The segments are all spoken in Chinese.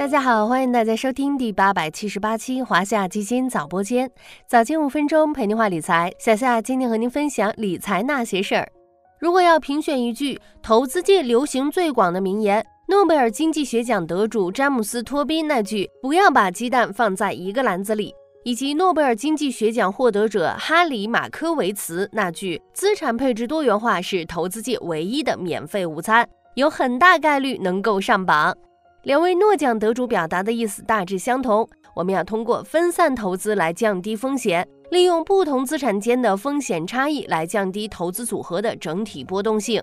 大家好，欢迎大家收听第八百七十八期华夏基金早播间，早间五分钟陪您话理财。小夏今天和您分享理财那些事儿。如果要评选一句投资界流行最广的名言，诺贝尔经济学奖得主詹姆斯·托宾那句“不要把鸡蛋放在一个篮子里”，以及诺贝尔经济学奖获得者哈里·马科维茨那句“资产配置多元化是投资界唯一的免费午餐”，有很大概率能够上榜。两位诺奖得主表达的意思大致相同，我们要通过分散投资来降低风险，利用不同资产间的风险差异来降低投资组合的整体波动性。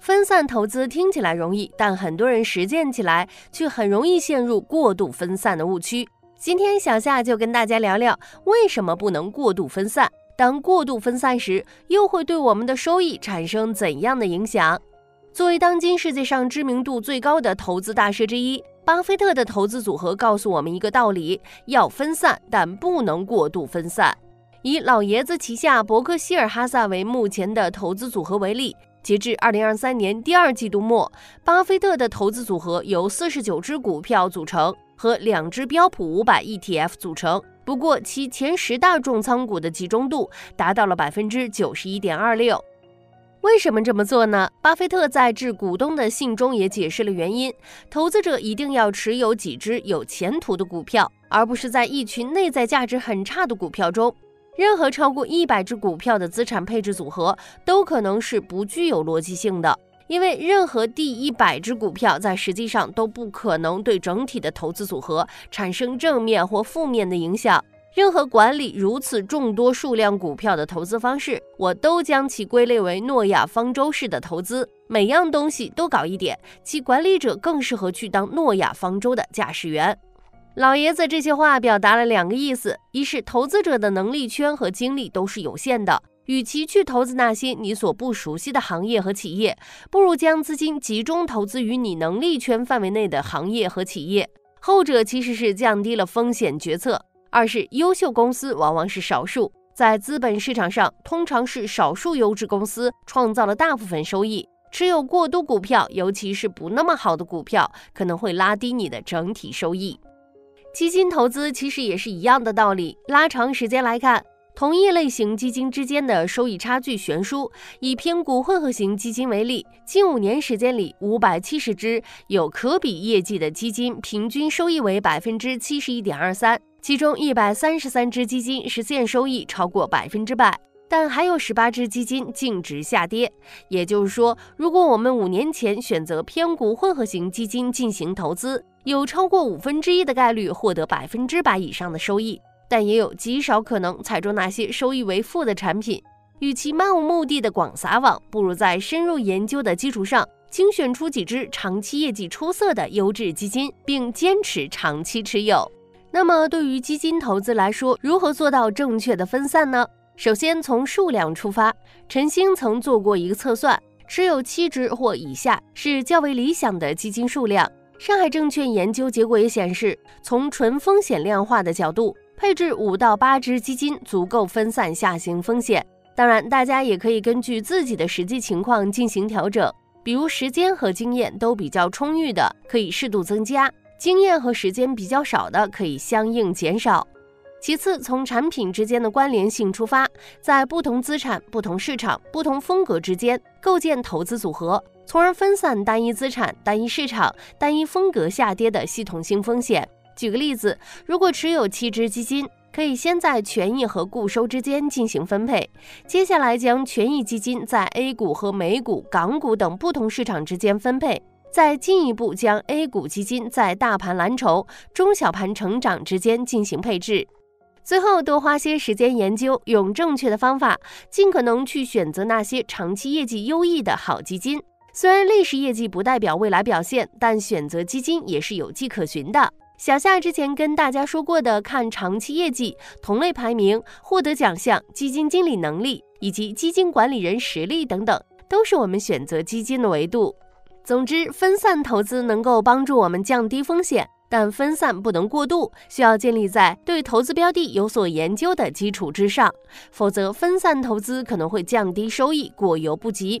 分散投资听起来容易，但很多人实践起来却很容易陷入过度分散的误区。今天小夏就跟大家聊聊为什么不能过度分散，当过度分散时又会对我们的收益产生怎样的影响？作为当今世界上知名度最高的投资大师之一，巴菲特的投资组合告诉我们一个道理：要分散，但不能过度分散。以老爷子旗下伯克希尔哈萨维目前的投资组合为例，截至二零二三年第二季度末，巴菲特的投资组合由四十九只股票组成，和两只标普五百 ETF 组成。不过，其前十大重仓股的集中度达到了百分之九十一点二六。为什么这么做呢？巴菲特在致股东的信中也解释了原因：投资者一定要持有几只有前途的股票，而不是在一群内在价值很差的股票中。任何超过一百只股票的资产配置组合都可能是不具有逻辑性的，因为任何第一百只股票在实际上都不可能对整体的投资组合产生正面或负面的影响。任何管理如此众多数量股票的投资方式，我都将其归类为诺亚方舟式的投资。每样东西都搞一点，其管理者更适合去当诺亚方舟的驾驶员。老爷子这些话表达了两个意思：一是投资者的能力圈和精力都是有限的，与其去投资那些你所不熟悉的行业和企业，不如将资金集中投资于你能力圈范围内的行业和企业。后者其实是降低了风险决策。二是优秀公司往往是少数，在资本市场上，通常是少数优质公司创造了大部分收益。持有过多股票，尤其是不那么好的股票，可能会拉低你的整体收益。基金投资其实也是一样的道理，拉长时间来看。同一类型基金之间的收益差距悬殊。以偏股混合型基金为例，近五年时间里，五百七十只有可比业绩的基金，平均收益为百分之七十一点二三，其中一百三十三只基金实现收益超过百分之百，但还有十八只基金净值下跌。也就是说，如果我们五年前选择偏股混合型基金进行投资，有超过五分之一的概率获得百分之百以上的收益。但也有极少可能踩中那些收益为负的产品。与其漫无目的的广撒网，不如在深入研究的基础上，精选出几只长期业绩出色的优质基金，并坚持长期持有。那么，对于基金投资来说，如何做到正确的分散呢？首先从数量出发，陈星曾做过一个测算，持有七只或以下是较为理想的基金数量。上海证券研究结果也显示，从纯风险量化的角度。配置五到八只基金足够分散下行风险，当然，大家也可以根据自己的实际情况进行调整。比如时间和经验都比较充裕的，可以适度增加；经验和时间比较少的，可以相应减少。其次，从产品之间的关联性出发，在不同资产、不同市场、不同风格之间构建投资组合，从而分散单一资产、单一市场、单一风格下跌的系统性风险。举个例子，如果持有七只基金，可以先在权益和固收之间进行分配，接下来将权益基金在 A 股和美股、港股等不同市场之间分配，再进一步将 A 股基金在大盘蓝筹、中小盘成长之间进行配置，最后多花些时间研究，用正确的方法，尽可能去选择那些长期业绩优异的好基金。虽然历史业绩不代表未来表现，但选择基金也是有迹可循的。小夏之前跟大家说过的，看长期业绩、同类排名、获得奖项、基金经理能力以及基金管理人实力等等，都是我们选择基金的维度。总之，分散投资能够帮助我们降低风险，但分散不能过度，需要建立在对投资标的有所研究的基础之上，否则分散投资可能会降低收益，过犹不及。